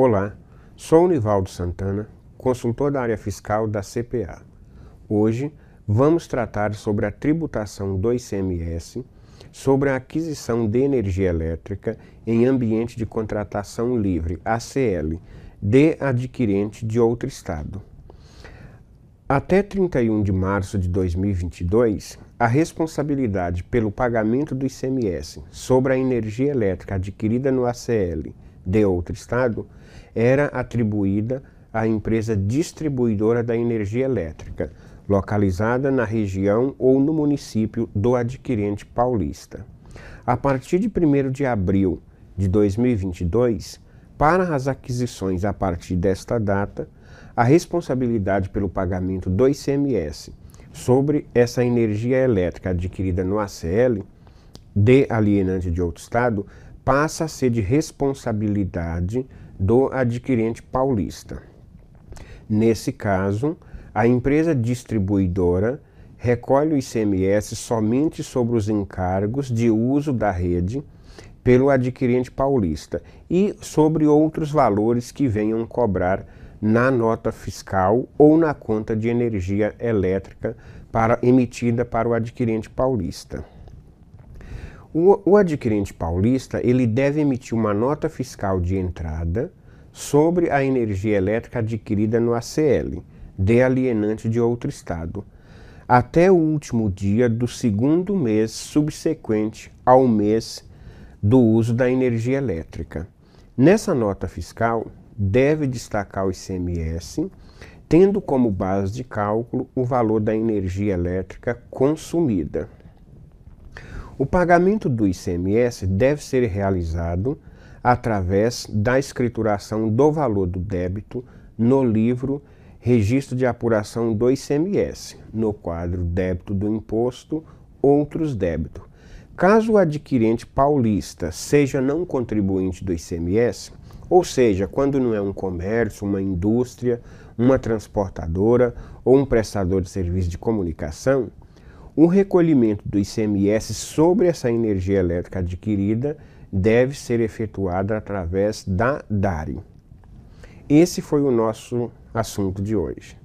Olá, sou Nivaldo Santana, consultor da área fiscal da CPA. Hoje vamos tratar sobre a tributação do ICMS sobre a aquisição de energia elétrica em ambiente de contratação livre, ACL, de adquirente de outro estado. Até 31 de março de 2022, a responsabilidade pelo pagamento do ICMS sobre a energia elétrica adquirida no ACL de outro estado era atribuída à empresa distribuidora da energia elétrica, localizada na região ou no município do adquirente paulista. A partir de 1 de abril de 2022, para as aquisições a partir desta data, a responsabilidade pelo pagamento do ICMS sobre essa energia elétrica adquirida no ACL de alienante de outro estado passa a ser de responsabilidade do adquirente paulista. Nesse caso, a empresa distribuidora recolhe o ICMS somente sobre os encargos de uso da rede pelo adquirente paulista e sobre outros valores que venham cobrar na nota fiscal ou na conta de energia elétrica para, emitida para o adquirente paulista. O, o adquirente paulista ele deve emitir uma nota fiscal de entrada sobre a energia elétrica adquirida no ACL, de alienante de outro estado, até o último dia do segundo mês subsequente ao mês do uso da energia elétrica. Nessa nota fiscal, deve destacar o ICMS, tendo como base de cálculo o valor da energia elétrica consumida. O pagamento do ICMS deve ser realizado através da escrituração do valor do débito no livro Registro de Apuração do ICMS, no quadro Débito do Imposto, Outros Débitos. Caso o adquirente paulista seja não contribuinte do ICMS, ou seja, quando não é um comércio, uma indústria, uma transportadora ou um prestador de serviço de comunicação, o recolhimento do ICMS sobre essa energia elétrica adquirida deve ser efetuado através da DARI. Esse foi o nosso assunto de hoje.